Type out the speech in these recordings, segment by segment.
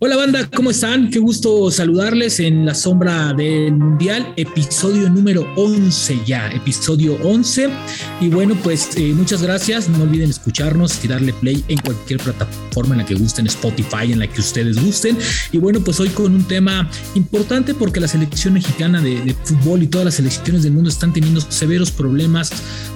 Hola banda, ¿cómo están? Qué gusto saludarles en la sombra del mundial, episodio número 11 ya, episodio 11. Y bueno, pues eh, muchas gracias, no olviden escucharnos y darle play en cualquier plataforma en la que gusten, Spotify, en la que ustedes gusten. Y bueno, pues hoy con un tema importante porque la selección mexicana de, fútbol y todas las selecciones del mundo están teniendo severos problemas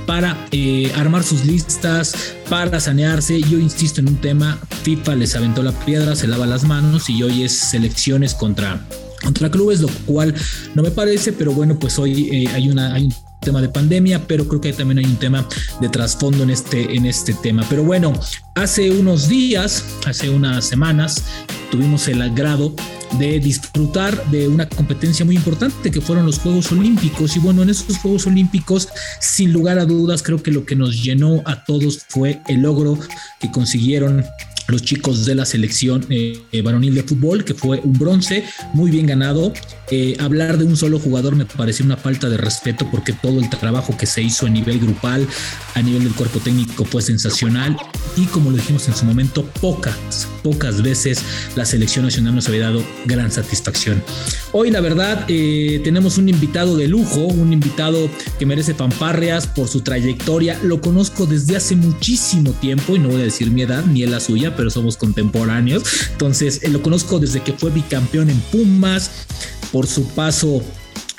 para eh, armar sus listas, para sanearse. Yo insisto en un tema, FIFA les aventó la piedra, se lava las manos y hoy es selecciones contra, contra clubes, lo cual no me parece, pero bueno, pues hoy eh, hay, una, hay un tema de pandemia, pero creo que también hay un tema de trasfondo en este, en este tema. Pero bueno, hace unos días, hace unas semanas, tuvimos el agrado de disfrutar de una competencia muy importante que fueron los Juegos Olímpicos. Y bueno, en esos Juegos Olímpicos, sin lugar a dudas, creo que lo que nos llenó a todos fue el logro que consiguieron los chicos de la selección eh, eh, varonil de fútbol, que fue un bronce muy bien ganado. Eh, hablar de un solo jugador me pareció una falta de respeto porque todo el trabajo que se hizo a nivel grupal, a nivel del cuerpo técnico fue sensacional y como lo dijimos en su momento, pocas, pocas veces la selección nacional nos había dado gran satisfacción. Hoy la verdad tenemos un invitado de lujo, un invitado que merece pamparrias por su trayectoria. Lo conozco desde hace muchísimo tiempo y no voy a decir mi edad ni la suya, pero somos contemporáneos. Entonces, eh, lo conozco desde que fue bicampeón en Pumas, por su paso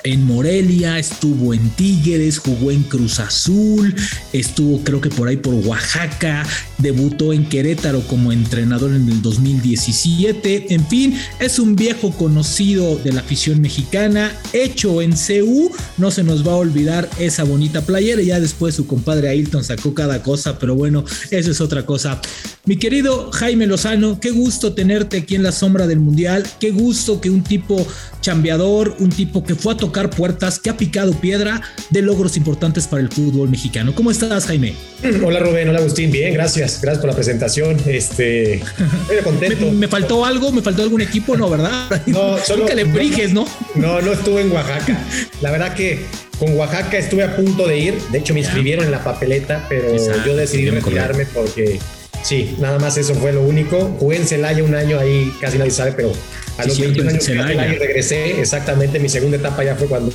en Morelia, estuvo en Tigres, jugó en Cruz Azul, estuvo creo que por ahí por Oaxaca, debutó en Querétaro como entrenador en el 2017, en fin, es un viejo conocido de la afición mexicana, hecho en CU, no se nos va a olvidar esa bonita playera, ya después su compadre Ailton sacó cada cosa, pero bueno, eso es otra cosa. Mi querido Jaime Lozano, qué gusto tenerte aquí en la sombra del Mundial, qué gusto que un tipo chambeador, un tipo que fue a tocar puertas, que ha picado piedra de logros importantes para el fútbol mexicano. ¿Cómo estás, Jaime? Hola, Rubén. Hola, Agustín. Bien, gracias. Gracias por la presentación. Este, estoy contento. ¿Me, faltó algo? ¿Me faltó algún equipo? No, ¿verdad? No, solo. que le briges, ¿no? No, no estuve en Oaxaca. La verdad que con Oaxaca estuve a punto de ir. De hecho, me inscribieron en la papeleta, pero yo decidí retirarme porque sí, nada más eso fue lo único. Jugué en Celaya un año ahí, casi nadie sabe, pero a los 21 años regresé, exactamente, mi segunda etapa ya fue cuando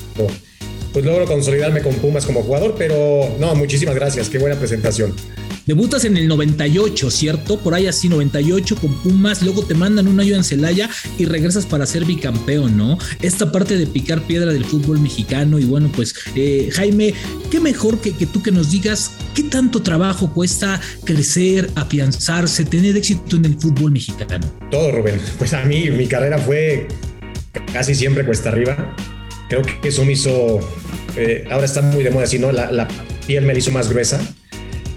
pues logro consolidarme con Pumas como jugador, pero no, muchísimas gracias, qué buena presentación. Debutas en el 98, ¿cierto? Por ahí así, 98 con Pumas, luego te mandan un año en Celaya y regresas para ser bicampeón, ¿no? Esta parte de picar piedra del fútbol mexicano y bueno, pues eh, Jaime, qué mejor que, que tú que nos digas qué tanto trabajo cuesta crecer, afianzarse, tener éxito en el fútbol mexicano. Todo, Rubén. Pues a mí mi carrera fue casi siempre cuesta arriba. Creo que eso me hizo, eh, ahora está muy de moda así, ¿no? La, la piel me la hizo más gruesa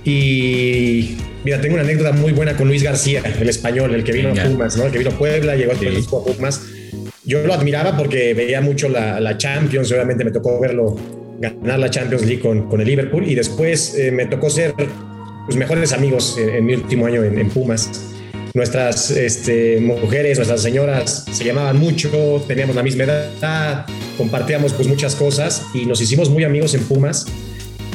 y mira, tengo una anécdota muy buena con Luis García, el español, el que vino a Pumas, ¿no? El que vino a Puebla, llegó a Pumas. Yo lo admiraba porque veía mucho la, la, Champions, obviamente me tocó verlo ganar la Champions League con, el Liverpool y después eh, me tocó ser pues, mejores amigos en, mi último año en, Pumas. Nuestras este, mujeres, nuestras señoras se llamaban mucho, teníamos la misma edad, compartíamos pues muchas cosas y nos hicimos muy amigos en Pumas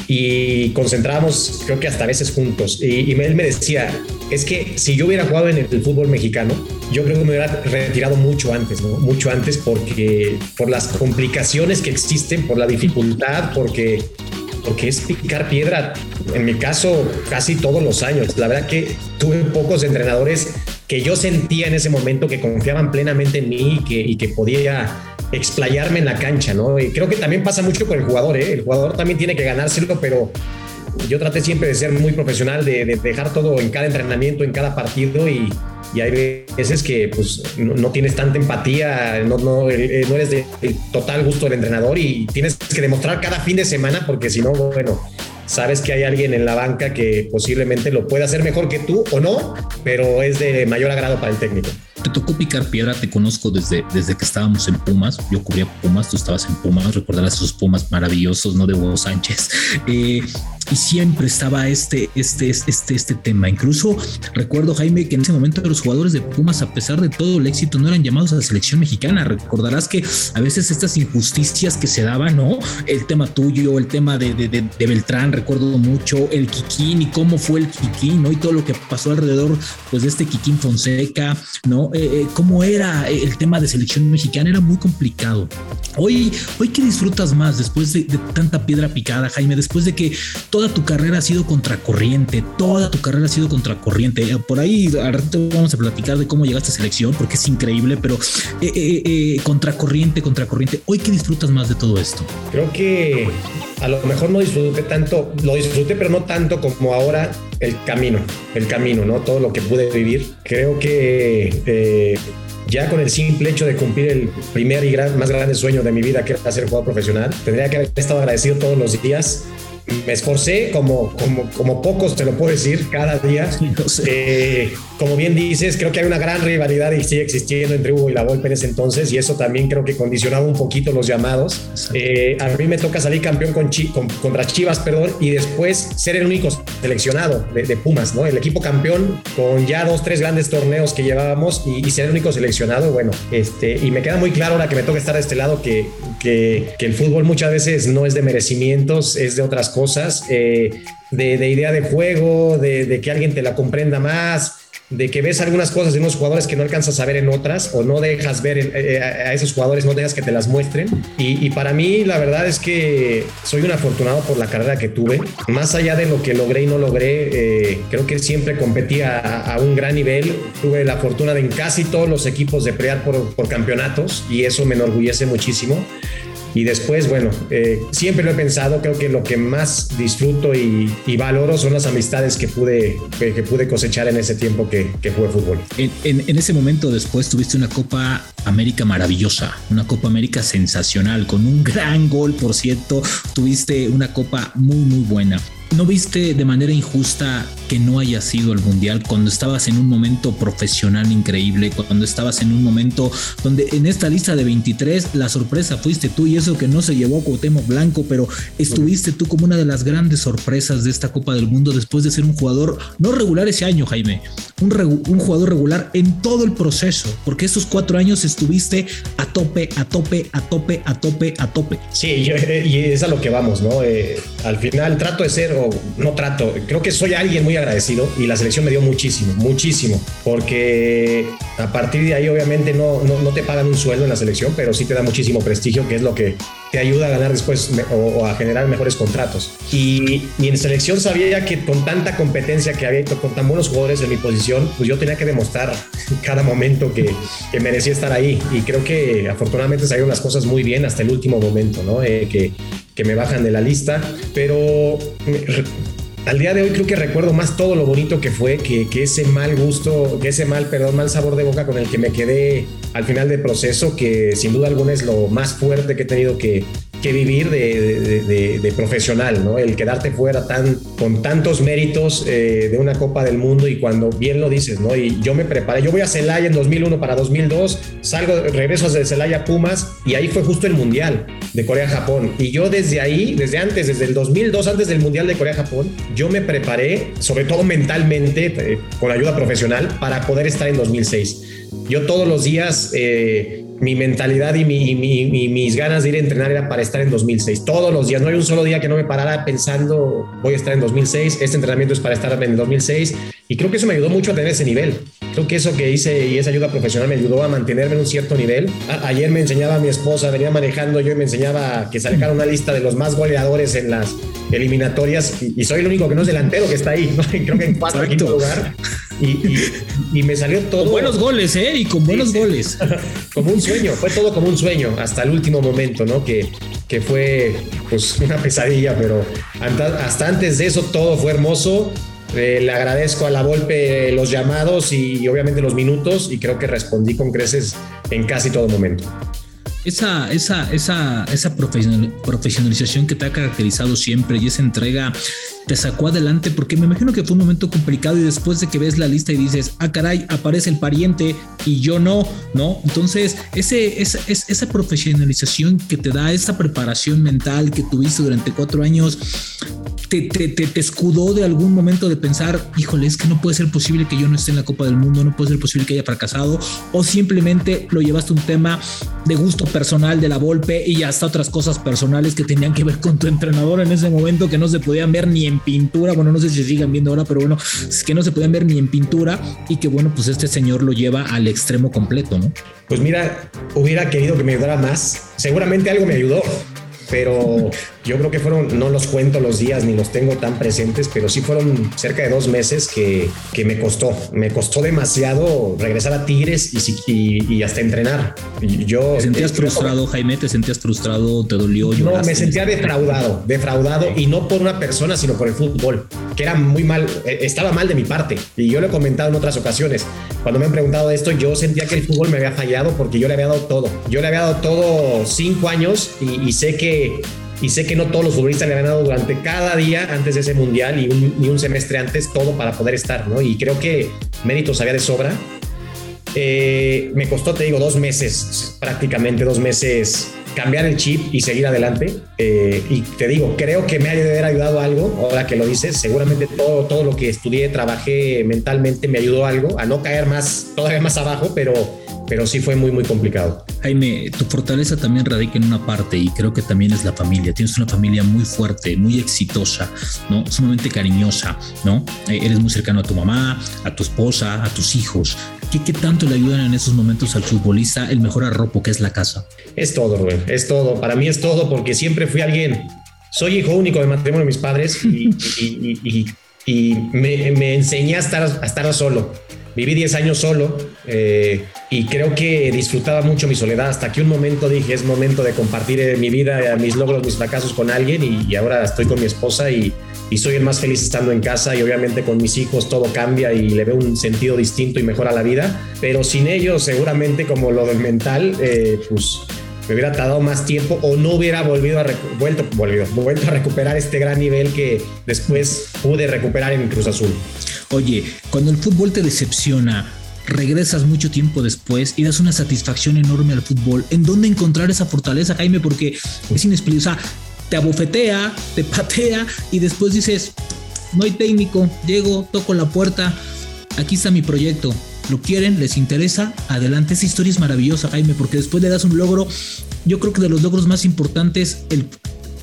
y concentrábamos, creo que hasta veces juntos. Y, él me decía, es que si yo hubiera jugado en el, fútbol mexicano, yo creo que me hubiera retirado mucho antes, ¿no? Mucho antes porque por las complicaciones que existen, por la dificultad, porque, porque es picar piedra. En mi caso, casi todos los años. La verdad que tuve pocos entrenadores que yo sentía en ese momento que confiaban plenamente en mí que, y que podía explayarme en la cancha, ¿no? Y creo que también pasa mucho con el jugador, ¿eh? El jugador también tiene que ganárselo, pero yo traté siempre de ser muy profesional, de, dejar todo en cada entrenamiento, en cada partido y, hay veces que pues no, tienes tanta empatía, no, no, eh, no eres de total gusto del entrenador y tienes que demostrar cada fin de semana porque si no, bueno, sabes que hay alguien en la banca que posiblemente lo pueda hacer mejor que tú o no, pero es de mayor agrado para el técnico. Te tocó picar piedra, te conozco desde, desde que estábamos en Pumas, yo cubría Pumas, tú estabas en Pumas, recordarás esos Pumas maravillosos, ¿no? De Hugo Sánchez. Eh, y siempre estaba este, este, este, este tema. Incluso recuerdo, Jaime, que en ese momento los jugadores de Pumas, a pesar de todo el éxito, no eran llamados a la selección mexicana. Recordarás que a veces estas injusticias que se daban, ¿no? El tema tuyo, el tema de, de, de, Beltrán, recuerdo mucho, el Kikín y cómo fue el Kikín, ¿no? Y todo lo que pasó alrededor, pues, de este Kikín Fonseca, ¿no? Eh, eh, cómo era el tema de selección mexicana, era muy complicado. Hoy, hoy que disfrutas más después de, de tanta piedra picada, Jaime, después de que toda tu carrera ha sido contracorriente, toda tu carrera ha sido contracorriente. Eh, por ahí rato vamos a platicar de cómo llegaste a selección, porque es increíble, pero eh, eh, contracorriente, contracorriente. Hoy que disfrutas más de todo esto. Creo que a lo mejor no disfruté tanto, lo disfruté, pero no tanto como ahora el camino, el camino, ¿no? Todo lo que pude vivir. Creo que ya con el simple hecho de cumplir el primer y más grande sueño de mi vida, que era ser jugador profesional, tendría que haber estado agradecido todos los días me esforcé como, como, como pocos, te lo puedo decir, cada día. Eh, como bien dices, creo que hay una gran rivalidad y sigue existiendo entre Hugo y la Volpe en ese entonces y eso también creo que condicionaba un poquito los llamados. Eh, a mí me toca salir campeón con, contra Chivas, perdón, y después ser el único seleccionado de, Pumas, ¿no? El equipo campeón con ya dos, tres grandes torneos que llevábamos y, ser el único seleccionado, bueno, este, y me queda muy claro ahora que me toca estar de este lado que, que, que el fútbol muchas veces no es de merecimientos, es de otras cosas cosas, eh, de, idea de juego, de, que alguien te la comprenda más, de que ves algunas cosas de unos jugadores que no alcanzas a ver en otras o no dejas ver eh, a esos jugadores, no dejas que te las muestren. Y, para mí la verdad es que soy un afortunado por la carrera que tuve. Más allá de lo que logré y no logré, eh, creo que siempre competí a, un gran nivel. Tuve la fortuna de en casi todos los equipos de pelear por, por campeonatos y eso me enorgullece muchísimo. Y después, bueno, eh, siempre lo he pensado, creo que lo que más disfruto y, valoro son las amistades que pude, que, pude cosechar en ese tiempo que, que jugué fútbol. En, en, ese momento después tuviste una Copa América maravillosa, una Copa América sensacional, con un gran gol, por cierto, tuviste una Copa muy, muy buena. ¿No viste de manera injusta que no haya sido el Mundial cuando estabas en un momento profesional increíble, cuando estabas en un momento donde en esta lista de 23 la sorpresa fuiste tú y eso que no se llevó a Cuauhtémoc Blanco, pero estuviste tú como una de las grandes sorpresas de esta Copa del Mundo después de ser un jugador no regular ese año, Jaime, un, un jugador regular en todo el proceso, porque esos cuatro años estuviste a tope, a tope, a tope, a tope, a tope. Sí, y es a lo que vamos, ¿no? Eh, al final trato de ser no trato, creo que soy alguien muy agradecido y la selección me dio muchísimo, muchísimo, porque a partir de ahí obviamente no, no, te pagan un sueldo en la selección, pero sí te da muchísimo prestigio, que es lo que te ayuda a ganar después o, a generar mejores contratos. Y, y, en selección sabía que con tanta competencia que había, con tan buenos jugadores en mi posición, pues yo tenía que demostrar cada momento que, que merecía estar ahí. Y creo que afortunadamente salieron las cosas muy bien hasta el último momento, ¿no? Eh, que, que me bajan de la lista, pero al día de hoy creo que recuerdo más todo lo bonito que fue que, que, ese mal gusto, que ese mal, perdón, mal sabor de boca con el que me quedé al final del proceso, que sin duda alguna es lo más fuerte que he tenido que, que vivir de, profesional, ¿no? El quedarte fuera tan, con tantos méritos eh, de una Copa del Mundo y cuando bien lo dices, ¿no? Y yo me preparé, yo voy a Celaya en 2001 para 2002, salgo, regreso de Celaya Pumas y ahí fue justo el Mundial de Corea-Japón. Y yo desde ahí, desde antes, desde el 2002, antes del Mundial de Corea-Japón, yo me preparé, sobre todo mentalmente, eh, con ayuda profesional, para poder estar en 2006. Yo todos los días... Eh, mi mentalidad y, mis ganas de ir a entrenar era para estar en 2006. Todos los días, no hay un solo día que no me parara pensando voy a estar en 2006, este entrenamiento es para estar en 2006 y creo que eso me ayudó mucho a tener ese nivel. Creo que eso que hice y esa ayuda profesional me ayudó a mantenerme en un cierto nivel. ayer me enseñaba a mi esposa, venía manejando yo y me enseñaba que sacara una lista de los más goleadores en las eliminatorias y, soy el único que no es delantero que está ahí, creo que en cuarto quinto lugar. Y, me salió todo. Con buenos goles, ¿eh? Y con buenos goles. como un sueño, fue todo como un sueño hasta el último momento, ¿no? Que, que fue pues una pesadilla, pero hasta antes de eso todo fue hermoso. Eh, le agradezco a la Volpe los llamados y obviamente los minutos y creo que respondí con creces en casi todo momento esa, esa, esa, esa profesionalización que te ha caracterizado siempre y esa entrega te sacó adelante porque me imagino que fue un momento complicado y después de que ves la lista y dices, ah, caray, aparece el pariente y yo no, ¿no? Entonces, ese, esa, esa profesionalización que te da, esa preparación mental que tuviste durante cuatro años, te, te, te, escudó de algún momento de pensar, híjole, es que no puede ser posible que yo no esté en la Copa del Mundo, no puede ser posible que haya fracasado, o simplemente lo llevaste un tema de gusto personal de la Volpe y hasta otras cosas personales que tenían que ver con tu entrenador en ese momento que no se podían ver ni en pintura, bueno, no sé si sigan viendo ahora, pero bueno, es que no se podían ver ni en pintura y que bueno, pues este señor lo lleva al extremo completo, ¿no? Pues mira, hubiera querido que me ayudara más, seguramente algo me ayudó, pero yo creo que fueron, no los cuento los días ni los tengo tan presentes, pero sí fueron cerca de dos meses que, que me costó, me costó demasiado regresar a Tigres y, y, hasta entrenar. Y yo, ¿Te sentías frustrado, Jaime? ¿Te sentías frustrado? ¿Te dolió? No, me sentía defraudado, defraudado y no por una persona, sino por el fútbol, que era muy mal, eh, estaba mal de mi parte. Y yo lo he comentado en otras ocasiones. Cuando me han preguntado esto, yo sentía que el fútbol me había fallado porque yo le había dado todo. Yo le había dado todo cinco años y, y sé que y sé que no todos los futbolistas han dado durante cada día antes de ese mundial y un, un semestre antes todo para poder estar, ¿no? Y creo que méritos había de sobra. Eh, me costó, te digo, dos meses, prácticamente dos meses, cambiar el chip y seguir adelante. Eh, y te digo, creo que me ha de haber ayudado algo, ahora que lo dices, seguramente todo, todo lo que estudié, trabajé mentalmente me ayudó algo a no caer más, todavía más abajo, pero pero sí fue muy, muy complicado. Jaime, tu fortaleza también radica en una parte y creo que también es la familia. Tienes una familia muy fuerte, muy exitosa, ¿no? Sumamente cariñosa, ¿no? Eh, eres muy cercano a tu mamá, a tu esposa, a tus hijos. ¿Qué, ¿Qué, tanto le ayudan en esos momentos al futbolista el mejor arropo que es la casa? Es todo, Rubén, es todo. Para mí es todo porque siempre fui alguien. Soy hijo único de matrimonio de mis padres y, y, y, me, me, enseñé a estar, a estar solo Viví 10 años solo eh, y creo que disfrutaba mucho mi soledad. Hasta que un momento dije es momento de compartir eh, mi vida, mis logros, mis fracasos con alguien. Y, ahora estoy con mi esposa y, soy el más feliz estando en casa. Y obviamente con mis hijos todo cambia y le veo un sentido distinto y mejor a la vida, pero sin ellos seguramente como lo del mental, eh, pues me hubiera tardado más tiempo o no hubiera volvido a vuelto, vuelto a recuperar este gran nivel que después pude recuperar en Cruz Azul. Oye, cuando el fútbol te decepciona, regresas mucho tiempo después y das una satisfacción enorme al fútbol. ¿En dónde encontrar esa fortaleza, Jaime? Porque es inexplicable. O sea, te abofetea, te patea y después dices, no hay técnico, llego, toco la puerta, aquí está mi proyecto. Lo quieren, les interesa, adelante. Esa historia es maravillosa, Jaime, porque después le das un logro, yo creo que de los logros más importantes el,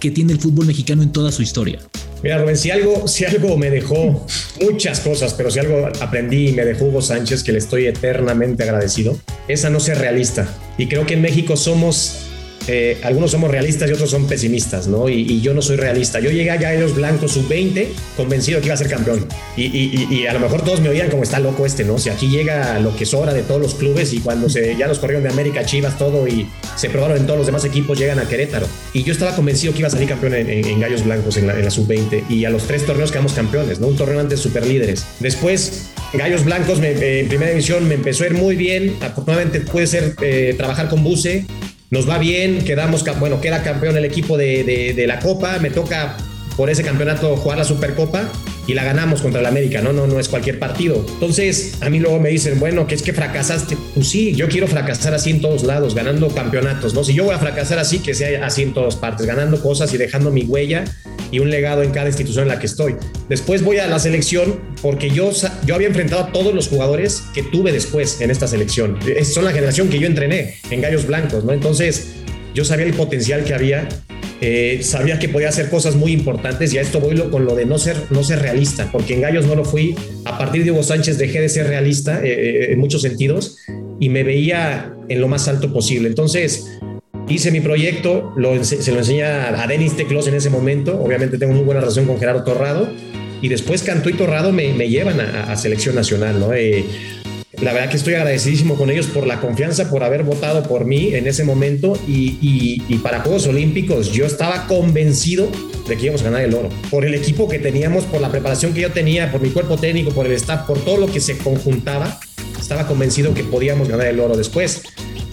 que tiene el fútbol mexicano en toda su historia. Mira, Rubén, si algo, si algo me dejó muchas cosas, pero si algo aprendí y me dejó Hugo Sánchez, que le estoy eternamente agradecido, es a no ser realista. Y creo que en México somos eh, algunos somos realistas y otros son pesimistas, ¿no? Y, yo no soy realista. Yo llegué a los Blancos sub-20 convencido que iba a ser campeón. Y, a lo mejor todos me oían como está loco este, ¿no? Si aquí llega lo que sobra de todos los clubes y cuando se, ya los corrieron de América, Chivas, todo y se probaron en todos los demás equipos, llegan a Querétaro. Y yo estaba convencido que iba a salir campeón en, Gallos Blancos en la, sub-20 y a los tres torneos quedamos campeones, ¿no? Un torneo antes super líderes. Después, Gallos Blancos en primera división me empezó a ir muy bien. Afortunadamente puede ser eh, trabajar con Buse nos va bien, quedamos, bueno, queda campeón el equipo de, de, la Copa, me toca por ese campeonato jugar la Supercopa y la ganamos contra el América, ¿no? No, no es cualquier partido. Entonces, a mí luego me dicen, bueno, que es que fracasaste. Pues sí, yo quiero fracasar así en todos lados, ganando campeonatos, ¿no? Si yo voy a fracasar así, que sea así en todas partes, ganando cosas y dejando mi huella y un legado en cada institución en la que estoy. Después voy a la selección porque yo, yo había enfrentado a todos los jugadores que tuve después en esta selección. Son la generación que yo entrené en Gallos Blancos, ¿no? Entonces yo sabía el potencial que había, eh, sabía que podía hacer cosas muy importantes y a esto voy con lo de no ser, no ser realista, porque en Gallos no lo fui. A partir de Hugo Sánchez dejé de ser realista eh, eh, en muchos sentidos y me veía en lo más alto posible. Entonces, hice mi proyecto, lo, se lo enseña a Denis Teclos en ese momento, obviamente tengo muy buena relación con Gerardo Torrado, y después Cantú y Torrado me, me llevan a, selección nacional, ¿no? Eh, la verdad que estoy agradecidísimo con ellos por la confianza, por haber votado por mí en ese momento y, y, y, para Juegos Olímpicos yo estaba convencido de que íbamos a ganar el oro. Por el equipo que teníamos, por la preparación que yo tenía, por mi cuerpo técnico, por el staff, por todo lo que se conjuntaba, estaba convencido que podíamos ganar el oro. Después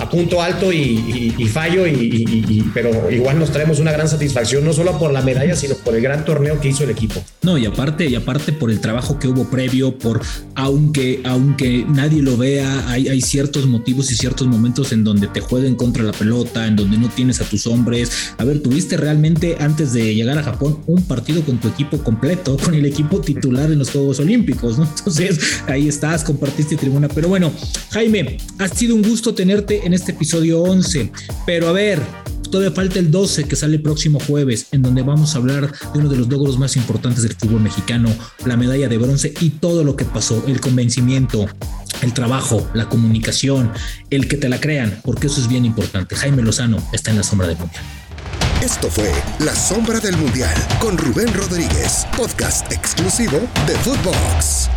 a punto alto y, fallo, y, pero igual nos traemos una gran satisfacción, no solo por la medalla, sino por el gran torneo que hizo el equipo. No, y aparte, y aparte por el trabajo que hubo previo, por aunque, aunque nadie lo vea, hay, hay ciertos motivos y ciertos momentos en donde te jueguen contra la pelota, en donde no tienes a tus hombres. A ver, tuviste realmente antes de llegar a Japón un partido con tu equipo completo, con el equipo titular en los Juegos Olímpicos, ¿no? Entonces ahí estás, compartiste tribuna. Pero bueno, Jaime, ha sido un gusto tenerte en en este episodio 11. Pero a ver, todavía falta el 12 que sale el próximo jueves, en donde vamos a hablar de uno de los logros más importantes del fútbol mexicano, la medalla de bronce y todo lo que pasó, el convencimiento, el trabajo, la comunicación, el que te la crean, porque eso es bien importante. Jaime Lozano está en la sombra del mundial. Esto fue La Sombra del Mundial con Rubén Rodríguez, podcast exclusivo de Footbox.